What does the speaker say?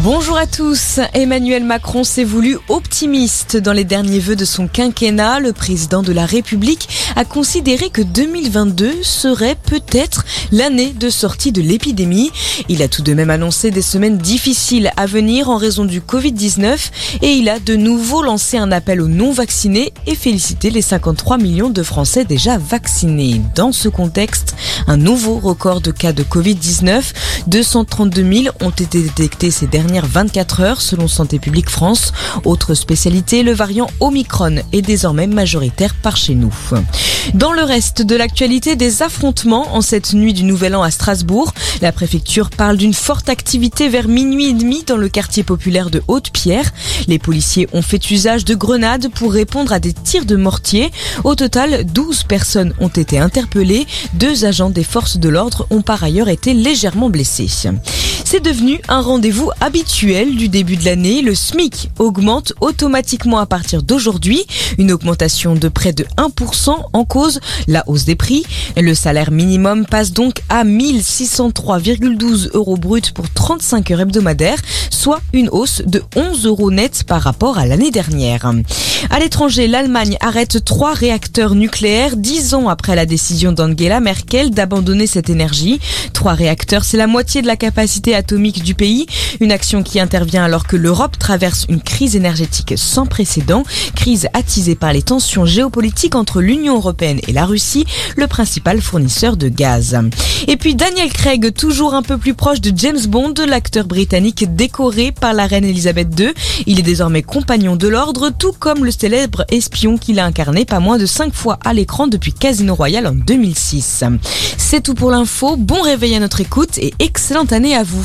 Bonjour à tous. Emmanuel Macron s'est voulu optimiste dans les derniers vœux de son quinquennat. Le président de la République a considéré que 2022 serait peut-être l'année de sortie de l'épidémie. Il a tout de même annoncé des semaines difficiles à venir en raison du Covid-19 et il a de nouveau lancé un appel aux non-vaccinés et félicité les 53 millions de Français déjà vaccinés. Dans ce contexte, un nouveau record de cas de Covid-19. 232 000 ont été détectés ces derniers dernières 24 heures selon Santé publique France. Autre spécialité, le variant Omicron est désormais majoritaire par chez nous. Dans le reste de l'actualité, des affrontements en cette nuit du Nouvel An à Strasbourg. La préfecture parle d'une forte activité vers minuit et demi dans le quartier populaire de Haute-Pierre. Les policiers ont fait usage de grenades pour répondre à des tirs de mortier. Au total, 12 personnes ont été interpellées. Deux agents des forces de l'ordre ont par ailleurs été légèrement blessés. C'est devenu un rendez-vous habituel du début de l'année. Le SMIC augmente automatiquement à partir d'aujourd'hui. Une augmentation de près de 1% en cause la hausse des prix. Le salaire minimum passe donc à 1603,12 euros bruts pour 35 heures hebdomadaires, soit une hausse de 11 euros net par rapport à l'année dernière. À l'étranger, l'Allemagne arrête trois réacteurs nucléaires dix ans après la décision d'Angela Merkel d'abandonner cette énergie. Trois réacteurs, c'est la moitié de la capacité atomique du pays. Une action qui intervient alors que l'Europe traverse une crise énergétique sans précédent, crise attisée par les tensions géopolitiques entre l'Union européenne et la Russie, le principal fournisseur de gaz. Et puis Daniel Craig, toujours un peu plus proche de James Bond, l'acteur britannique décoré par la reine Elisabeth II. Il est désormais compagnon de l'ordre, tout comme le célèbre espion qu'il a incarné pas moins de 5 fois à l'écran depuis Casino Royale en 2006. C'est tout pour l'info, bon réveil à notre écoute et excellente année à vous.